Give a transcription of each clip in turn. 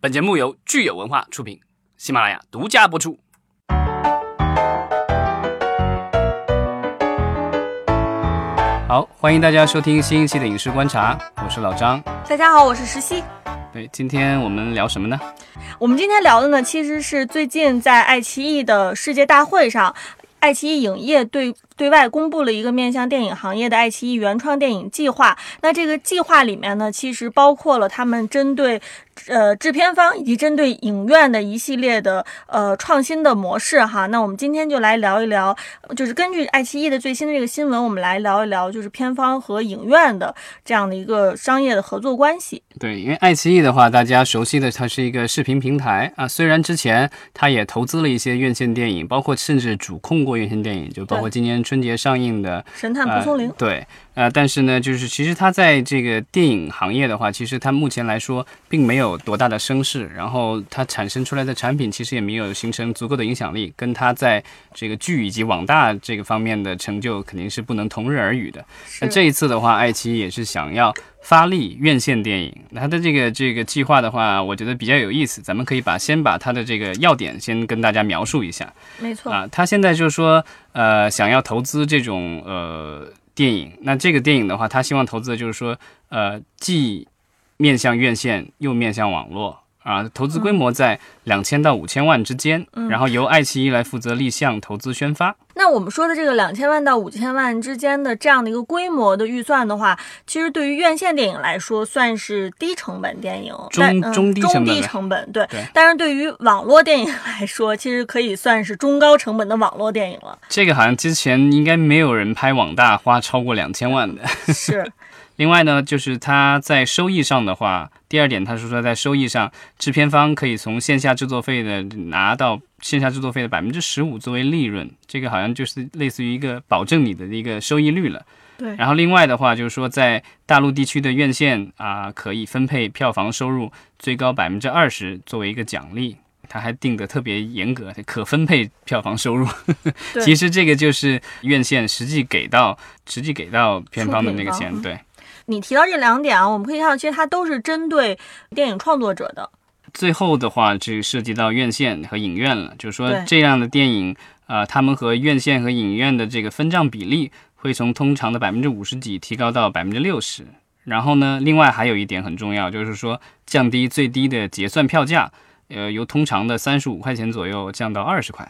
本节目由聚友文化出品，喜马拉雅独家播出。好，欢迎大家收听新一期的影视观察，我是老张。大家好，我是石溪。对，今天我们聊什么呢？我们今天聊的呢，其实是最近在爱奇艺的世界大会上，爱奇艺影业对对外公布了一个面向电影行业的爱奇艺原创电影计划。那这个计划里面呢，其实包括了他们针对。呃，制片方以及针对影院的一系列的呃创新的模式哈，那我们今天就来聊一聊，就是根据爱奇艺的最新的这个新闻，我们来聊一聊，就是片方和影院的这样的一个商业的合作关系。对，因为爱奇艺的话，大家熟悉的它是一个视频平台啊，虽然之前它也投资了一些院线电影，包括甚至主控过院线电影，就包括今年春节上映的《神探蒲松龄》。对。呃，但是呢，就是其实他在这个电影行业的话，其实他目前来说并没有多大的声势，然后他产生出来的产品其实也没有形成足够的影响力，跟他在这个剧以及网大这个方面的成就肯定是不能同日而语的。那这一次的话，爱奇艺也是想要发力院线电影，它的这个这个计划的话，我觉得比较有意思，咱们可以把先把它的这个要点先跟大家描述一下。没错啊，他现在就是说，呃，想要投资这种呃。电影，那这个电影的话，他希望投资的就是说，呃，既面向院线，又面向网络。啊，投资规模在两千到五千万之间，然后由爱奇艺来负责立项、投资、宣发。那我们说的这个两千万到五千万之间的这样的一个规模的预算的话，其实对于院线电影来说算是低成本电影，中中低中低成本，对。但是对于网络电影来说，其实可以算是中高成本的网络电影了。这个好像之前应该没有人拍网大花超过两千万的。是。另外呢，就是它在收益上的话，第二点，他是说在收益上，制片方可以从线下制作费的拿到线下制作费的百分之十五作为利润，这个好像就是类似于一个保证你的一个收益率了。对。然后另外的话，就是说在大陆地区的院线啊，可以分配票房收入最高百分之二十作为一个奖励，他还定的特别严格，可分配票房收入。其实这个就是院线实际给到实际给到片方的那个钱，对。你提到这两点啊，我们可以看到，其实它都是针对电影创作者的。最后的话，就涉及到院线和影院了，就是说这样的电影，呃，他们和院线和影院的这个分账比例会从通常的百分之五十几提高到百分之六十。然后呢，另外还有一点很重要，就是说降低最低的结算票价，呃，由通常的三十五块钱左右降到二十块。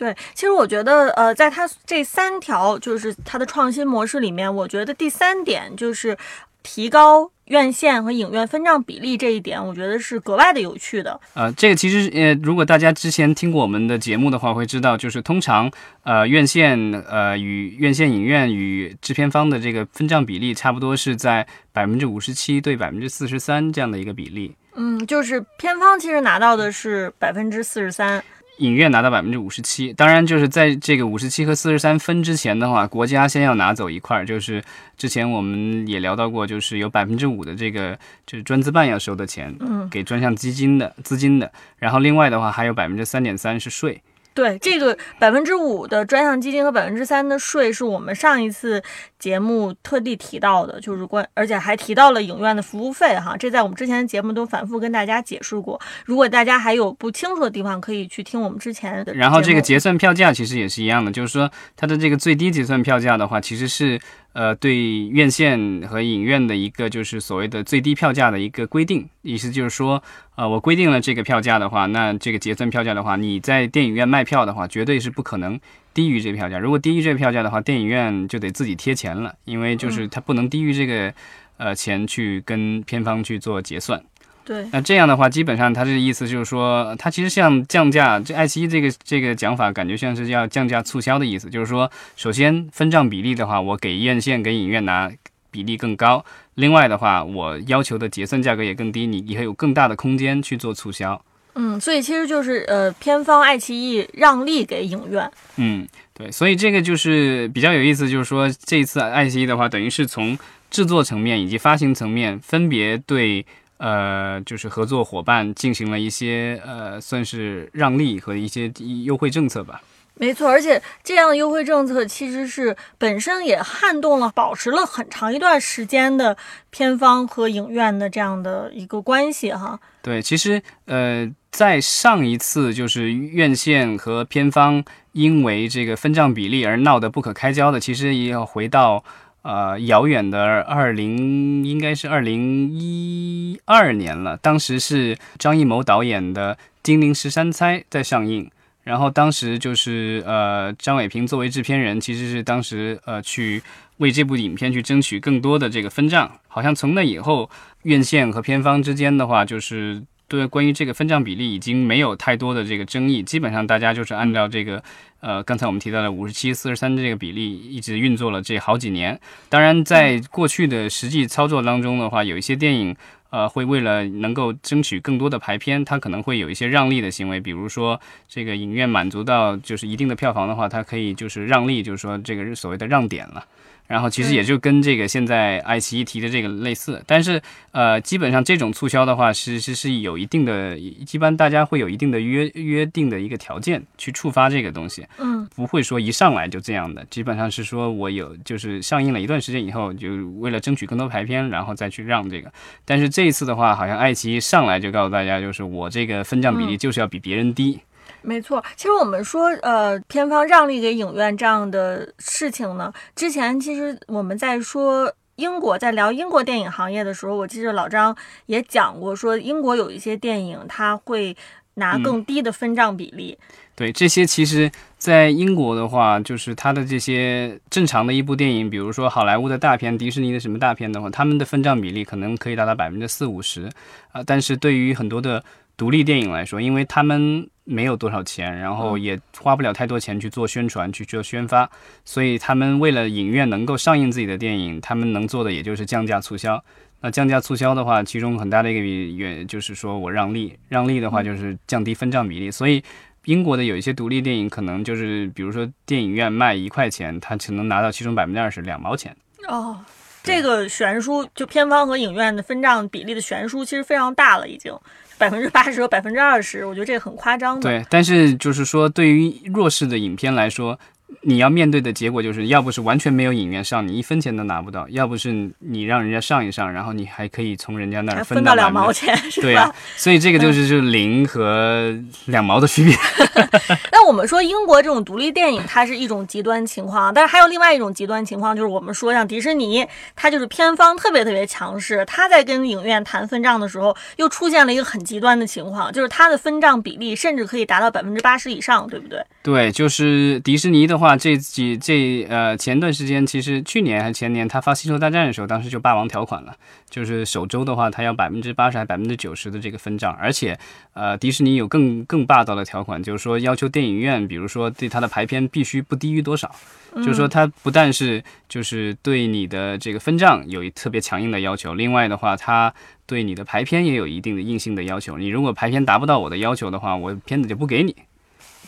对，其实我觉得，呃，在它这三条就是它的创新模式里面，我觉得第三点就是提高院线和影院分账比例这一点，我觉得是格外的有趣的。呃，这个其实，呃，如果大家之前听过我们的节目的话，会知道，就是通常，呃，院线，呃，与院线影院与制片方的这个分账比例，差不多是在百分之五十七对百分之四十三这样的一个比例。嗯，就是片方其实拿到的是百分之四十三。影院拿到百分之五十七，当然就是在这个五十七和四十三分之前的话，国家先要拿走一块，就是之前我们也聊到过，就是有百分之五的这个就是专资办要收的钱，嗯，给专项基金的资金的，然后另外的话还有百分之三点三是税。对这个百分之五的专项基金和百分之三的税，是我们上一次节目特地提到的，就是关，而且还提到了影院的服务费哈，这在我们之前的节目都反复跟大家解释过。如果大家还有不清楚的地方，可以去听我们之前的。然后这个结算票价其实也是一样的，就是说它的这个最低结算票价的话，其实是。呃，对院线和影院的一个就是所谓的最低票价的一个规定，意思就是说，呃，我规定了这个票价的话，那这个结算票价的话，你在电影院卖票的话，绝对是不可能低于这个票价。如果低于这个票价的话，电影院就得自己贴钱了，因为就是它不能低于这个呃钱去跟片方去做结算。对，那这样的话，基本上他这个意思就是说，他其实像降价，这爱奇艺这个这个讲法，感觉像是要降价促销的意思。就是说，首先分账比例的话，我给院线给影院拿比例更高；另外的话，我要求的结算价格也更低，你以后有更大的空间去做促销。嗯，所以其实就是呃，片方爱奇艺让利给影院。嗯，对，所以这个就是比较有意思，就是说这一次爱奇艺的话，等于是从制作层面以及发行层面分别对。呃，就是合作伙伴进行了一些呃，算是让利和一些优惠政策吧。没错，而且这样的优惠政策其实是本身也撼动了、保持了很长一段时间的片方和影院的这样的一个关系哈。对，其实呃，在上一次就是院线和片方因为这个分账比例而闹得不可开交的，其实也要回到呃遥远的二零，应该是二零一二年了。当时是张艺谋导演的《金陵十三钗》在上映。然后当时就是呃，张伟平作为制片人，其实是当时呃去为这部影片去争取更多的这个分账。好像从那以后，院线和片方之间的话，就是对关于这个分账比例已经没有太多的这个争议，基本上大家就是按照这个呃刚才我们提到的五十七四十三这个比例一直运作了这好几年。当然，在过去的实际操作当中的话，有一些电影。呃，会为了能够争取更多的排片，它可能会有一些让利的行为，比如说这个影院满足到就是一定的票房的话，它可以就是让利，就是说这个所谓的让点了。然后其实也就跟这个现在爱奇艺提的这个类似，但是呃，基本上这种促销的话，是是是有一定的，一般大家会有一定的约约定的一个条件去触发这个东西，嗯，不会说一上来就这样的，基本上是说我有就是上映了一段时间以后，就为了争取更多排片，然后再去让这个。但是这一次的话，好像爱奇艺上来就告诉大家，就是我这个分账比例就是要比别人低。没错，其实我们说，呃，片方让利给影院这样的事情呢，之前其实我们在说英国，在聊英国电影行业的时候，我记得老张也讲过，说英国有一些电影他会拿更低的分账比例。对，这些其实，在英国的话，就是它的这些正常的一部电影，比如说好莱坞的大片、迪士尼的什么大片的话，他们的分账比例可能可以达到百分之四五十啊，但是对于很多的独立电影来说，因为他们没有多少钱，然后也花不了太多钱去做宣传、去做宣发，所以他们为了影院能够上映自己的电影，他们能做的也就是降价促销。那降价促销的话，其中很大的一个原就是说我让利，让利的话就是降低分账比例。所以英国的有一些独立电影，可能就是比如说电影院卖一块钱，他只能拿到其中百分之二十，两毛钱。哦，这个悬殊就片方和影院的分账比例的悬殊其实非常大了，已经。百分之八十和百分之二十，我觉得这个很夸张的。对，但是就是说，对于弱势的影片来说。你要面对的结果就是，要不是完全没有影院上，你一分钱都拿不到；要不是你让人家上一上，然后你还可以从人家那儿分到两毛钱，对呀。所以这个就是就零和两毛的区别。那我们说英国这种独立电影，它是一种极端情况，但是还有另外一种极端情况，就是我们说像迪士尼，它就是片方特别特别强势，它在跟影院谈分账的时候，又出现了一个很极端的情况，就是它的分账比例甚至可以达到百分之八十以上，对不对？对，就是迪士尼的话，这几这呃前段时间，其实去年还前年，他发《星球大战》的时候，当时就霸王条款了，就是首周的话，他要百分之八十还百分之九十的这个分账，而且呃迪士尼有更更霸道的条款，就是说要求电影院，比如说对它的排片必须不低于多少，就是说它不但是就是对你的这个分账有一特别强硬的要求，另外的话，它对你的排片也有一定的硬性的要求，你如果排片达不到我的要求的话，我片子就不给你。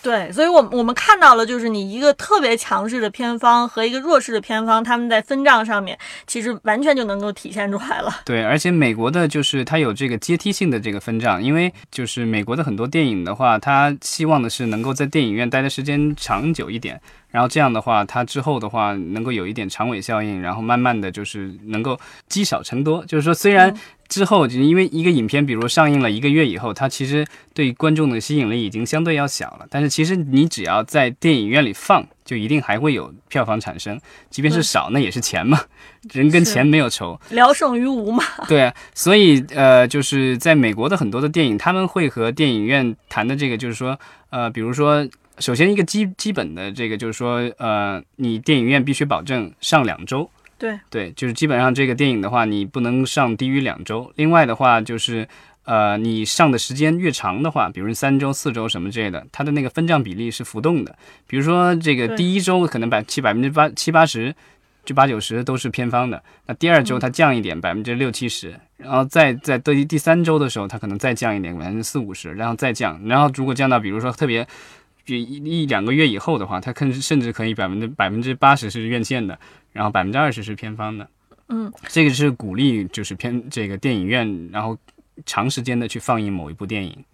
对，所以，我我们看到了，就是你一个特别强势的偏方和一个弱势的偏方，他们在分账上面，其实完全就能够体现出来了。对，而且美国的就是它有这个阶梯性的这个分账，因为就是美国的很多电影的话，它希望的是能够在电影院待的时间长久一点。然后这样的话，它之后的话能够有一点长尾效应，然后慢慢的就是能够积少成多。就是说，虽然之后就因为一个影片，比如上映了一个月以后，它其实对观众的吸引力已经相对要小了，但是其实你只要在电影院里放，就一定还会有票房产生，即便是少，那也是钱嘛，人跟钱没有仇，聊胜于无嘛。对啊，所以呃，就是在美国的很多的电影，他们会和电影院谈的这个，就是说呃，比如说。首先，一个基基本的这个就是说，呃，你电影院必须保证上两周。对对，就是基本上这个电影的话，你不能上低于两周。另外的话，就是呃，你上的时间越长的话，比如三周、四周什么之类的，它的那个分账比例是浮动的。比如说这个第一周可能百七百分之八七八十，就八九十都是偏方的。那第二周它降一点，百分之六七十，然后再在第第三周的时候，它可能再降一点，百分之四五十，然后再降。然后如果降到比如说特别。一一两个月以后的话，它甚至甚至可以百分之百分之八十是院线的，然后百分之二十是片方的。嗯，这个是鼓励就是偏这个电影院，然后长时间的去放映某一部电影。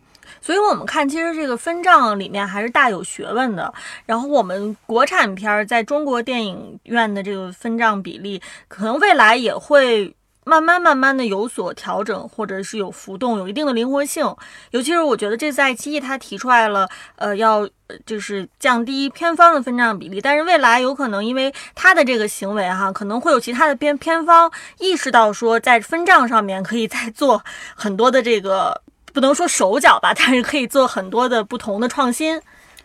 所以我们看，其实这个分账里面还是大有学问的。然后我们国产片儿在中国电影院的这个分账比例，可能未来也会。慢慢慢慢的有所调整，或者是有浮动，有一定的灵活性。尤其是我觉得这次爱奇艺它提出来了，呃，要就是降低片方的分账比例。但是未来有可能因为它的这个行为哈，可能会有其他的片片方意识到说，在分账上面可以再做很多的这个，不能说手脚吧，但是可以做很多的不同的创新。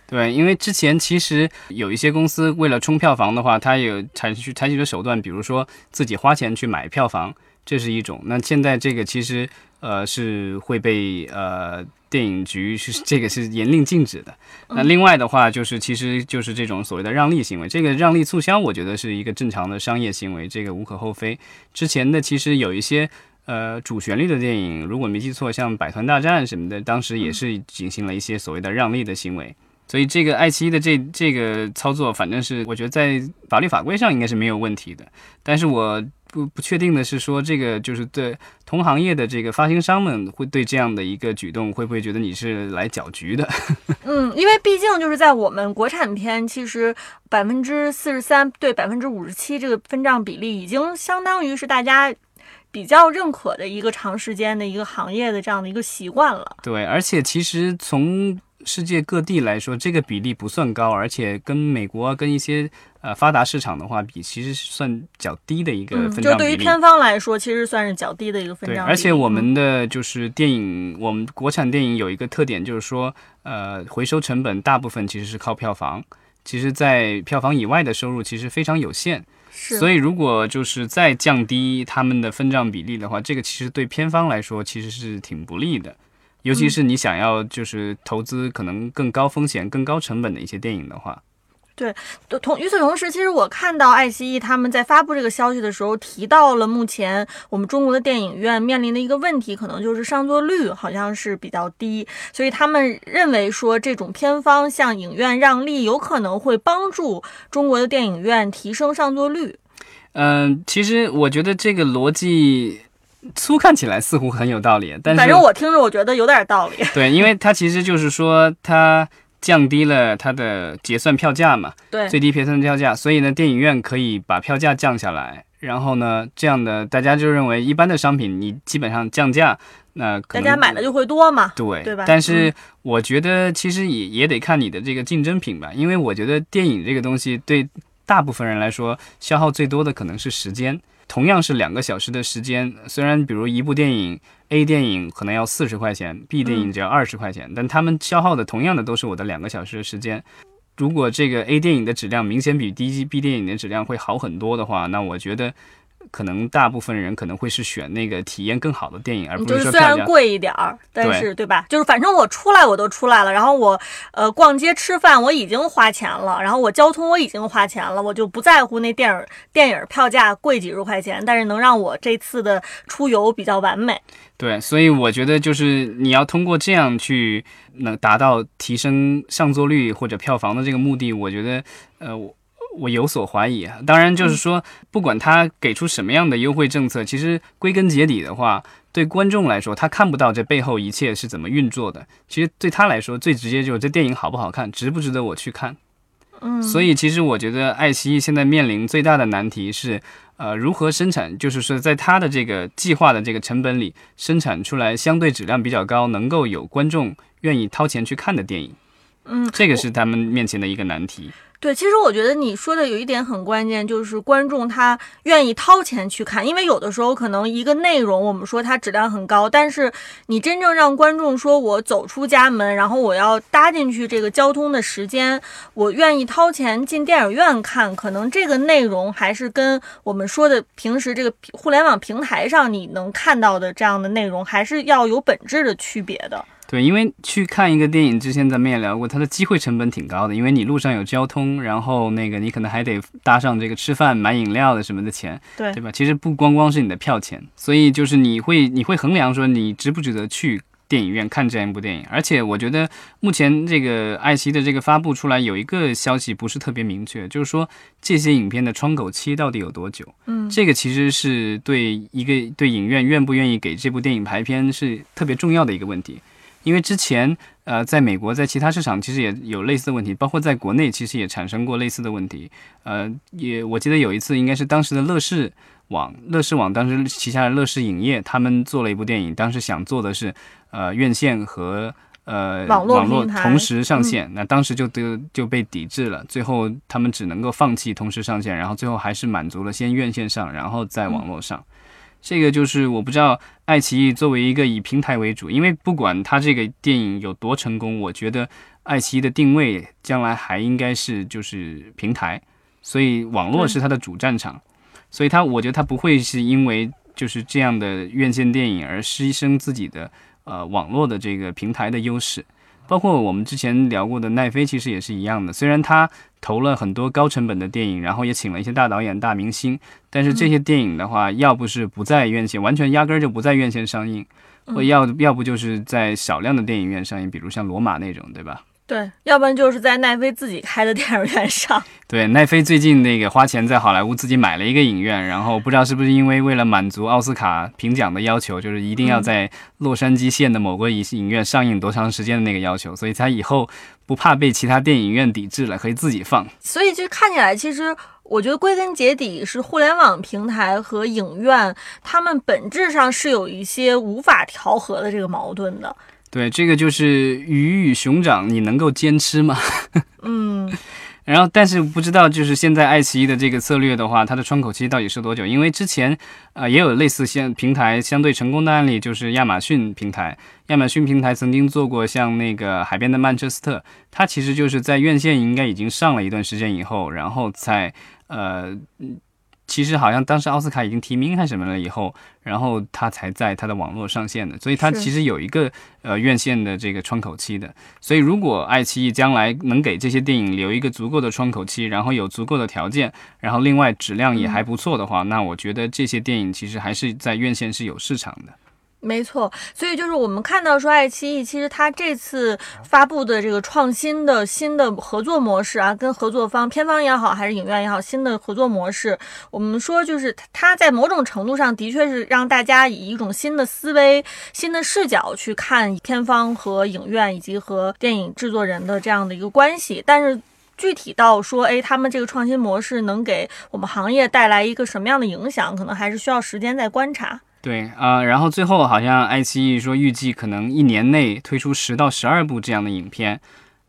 对，因为之前其实有一些公司为了冲票房的话，它有采取采取的手段，比如说自己花钱去买票房。这是一种，那现在这个其实呃是会被呃电影局是这个是严令禁止的。那另外的话就是其实就是这种所谓的让利行为，这个让利促销我觉得是一个正常的商业行为，这个无可厚非。之前的其实有一些呃主旋律的电影，如果没记错，像《百团大战》什么的，当时也是进行了一些所谓的让利的行为。所以这个爱奇艺的这这个操作，反正是我觉得在法律法规上应该是没有问题的，但是我。不不确定的是说，这个就是对同行业的这个发行商们会对这样的一个举动，会不会觉得你是来搅局的？嗯，因为毕竟就是在我们国产片，其实百分之四十三对百分之五十七这个分账比例，已经相当于是大家比较认可的一个长时间的一个行业的这样的一个习惯了。对，而且其实从世界各地来说，这个比例不算高，而且跟美国跟一些。呃，发达市场的话，比其实算较低的一个分账比例。就对于片方来说，其实算是较低的一个分账。对，而且我们的就是电影，我们国产电影有一个特点，就是说，呃，回收成本大部分其实是靠票房，其实在票房以外的收入其实非常有限。是。所以，如果就是再降低他们的分账比例的话，这个其实对片方来说其实是挺不利的，尤其是你想要就是投资可能更高风险、更高成本的一些电影的话。对，同与此同时，其实我看到爱奇艺他们在发布这个消息的时候，提到了目前我们中国的电影院面临的一个问题，可能就是上座率好像是比较低，所以他们认为说这种偏方向影院让利，有可能会帮助中国的电影院提升上座率。嗯，其实我觉得这个逻辑粗看起来似乎很有道理，但是反正我听着我觉得有点道理。对，因为它其实就是说它。降低了它的结算票价嘛？对，最低结算票价，所以呢，电影院可以把票价降下来，然后呢，这样的大家就认为一般的商品你基本上降价，那大家买的就会多嘛？对，对吧？但是我觉得其实也也得看你的这个竞争品吧，因为我觉得电影这个东西对大部分人来说消耗最多的可能是时间。同样是两个小时的时间，虽然比如一部电影 A 电影可能要四十块钱，B 电影只要二十块钱，但他们消耗的同样的都是我的两个小时的时间。如果这个 A 电影的质量明显比 D B 电影的质量会好很多的话，那我觉得。可能大部分人可能会是选那个体验更好的电影，而不是说虽然贵一点儿，但是对吧？就是反正我出来我都出来了，然后我呃逛街吃饭我已经花钱了，然后我交通我已经花钱了，我就不在乎那电影电影票价贵几十块钱，但是能让我这次的出游比较完美。对，所以我觉得就是你要通过这样去能达到提升上座率或者票房的这个目的，我觉得呃我。我有所怀疑啊，当然就是说，不管他给出什么样的优惠政策，其实归根结底的话，对观众来说，他看不到这背后一切是怎么运作的。其实对他来说，最直接就是这电影好不好看，值不值得我去看。嗯，所以其实我觉得爱奇艺现在面临最大的难题是，呃，如何生产，就是说在他的这个计划的这个成本里，生产出来相对质量比较高，能够有观众愿意掏钱去看的电影。嗯，这个是他们面前的一个难题。对，其实我觉得你说的有一点很关键，就是观众他愿意掏钱去看，因为有的时候可能一个内容我们说它质量很高，但是你真正让观众说我走出家门，然后我要搭进去这个交通的时间，我愿意掏钱进电影院看，可能这个内容还是跟我们说的平时这个互联网平台上你能看到的这样的内容还是要有本质的区别的。对，因为去看一个电影，之前咱们也聊过，它的机会成本挺高的，因为你路上有交通，然后那个你可能还得搭上这个吃饭、买饮料的什么的钱，对对吧？其实不光光是你的票钱，所以就是你会你会衡量说你值不值得去电影院看这样一部电影。而且我觉得目前这个爱奇艺的这个发布出来有一个消息不是特别明确，就是说这些影片的窗口期到底有多久？嗯，这个其实是对一个对影院愿不愿意给这部电影排片是特别重要的一个问题。因为之前呃，在美国，在其他市场其实也有类似的问题，包括在国内其实也产生过类似的问题。呃，也我记得有一次，应该是当时的乐视网，乐视网当时旗下的乐视影业，他们做了一部电影，当时想做的是呃院线和。呃，网络络同时上线，那当时就得就被抵制了。最后他们只能够放弃同时上线，然后最后还是满足了先院线上，然后再网络上。这个就是我不知道爱奇艺作为一个以平台为主，因为不管它这个电影有多成功，我觉得爱奇艺的定位将来还应该是就是平台，所以网络是它的主战场。所以它，我觉得它不会是因为就是这样的院线电影而牺牲自己的。呃，网络的这个平台的优势，包括我们之前聊过的奈飞，其实也是一样的。虽然他投了很多高成本的电影，然后也请了一些大导演、大明星，但是这些电影的话，要不是不在院线，完全压根儿就不在院线上映，或要要不就是在少量的电影院上映，比如像《罗马》那种，对吧？对，要不然就是在奈飞自己开的电影院上。对，奈飞最近那个花钱在好莱坞自己买了一个影院，然后不知道是不是因为为了满足奥斯卡评奖的要求，就是一定要在洛杉矶县的某个影影院上映多长时间的那个要求，所以他以后不怕被其他电影院抵制了，可以自己放。所以就看起来，其实我觉得归根结底是互联网平台和影院，他们本质上是有一些无法调和的这个矛盾的。对，这个就是鱼与熊掌，你能够兼吃吗？嗯，然后但是不知道，就是现在爱奇艺的这个策略的话，它的窗口期到底是多久？因为之前呃也有类似像平台相对成功的案例，就是亚马逊平台。亚马逊平台曾经做过像那个海边的曼彻斯特，它其实就是在院线应该已经上了一段时间以后，然后才呃。其实好像当时奥斯卡已经提名还是什么了以后，然后他才在他的网络上线的，所以他其实有一个呃院线的这个窗口期的。所以如果爱奇艺将来能给这些电影留一个足够的窗口期，然后有足够的条件，然后另外质量也还不错的话，那我觉得这些电影其实还是在院线是有市场的。没错，所以就是我们看到说，爱奇艺其实它这次发布的这个创新的新的合作模式啊，跟合作方片方也好，还是影院也好，新的合作模式，我们说就是它在某种程度上的确是让大家以一种新的思维、新的视角去看片方和影院以及和电影制作人的这样的一个关系。但是具体到说，哎，他们这个创新模式能给我们行业带来一个什么样的影响，可能还是需要时间再观察。对啊，然后最后好像爱奇艺说预计可能一年内推出十到十二部这样的影片，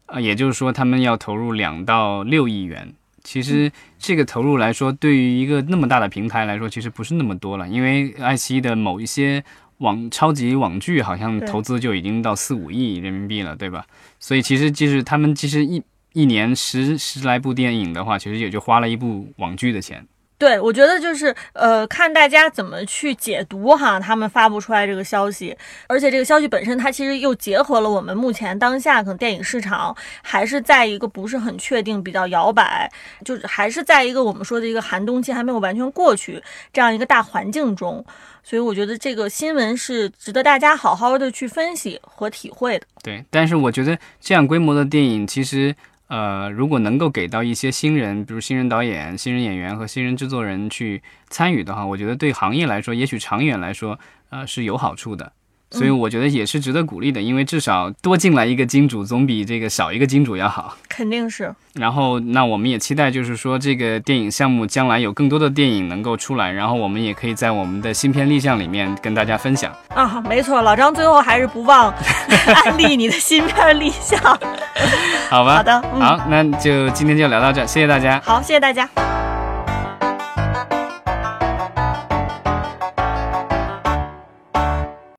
啊，也就是说他们要投入两到六亿元。其实这个投入来说，对于一个那么大的平台来说，其实不是那么多了。因为爱奇艺的某一些网超级网剧，好像投资就已经到四五亿人民币了，对吧？所以其实就是他们其实一一年十十来部电影的话，其实也就花了一部网剧的钱。对，我觉得就是呃，看大家怎么去解读哈，他们发布出来这个消息，而且这个消息本身它其实又结合了我们目前当下可能电影市场还是在一个不是很确定、比较摇摆，就是还是在一个我们说的一个寒冬期还没有完全过去这样一个大环境中，所以我觉得这个新闻是值得大家好好的去分析和体会的。对，但是我觉得这样规模的电影其实。呃，如果能够给到一些新人，比如新人导演、新人演员和新人制作人去参与的话，我觉得对行业来说，也许长远来说，呃，是有好处的。所以我觉得也是值得鼓励的，因为至少多进来一个金主，总比这个少一个金主要好。肯定是。然后，那我们也期待，就是说这个电影项目将来有更多的电影能够出来，然后我们也可以在我们的新片立项里面跟大家分享。啊，没错，老张最后还是不忘 安利你的新片立项。好吧。好的。好，那就今天就聊到这，谢谢大家。好，谢谢大家。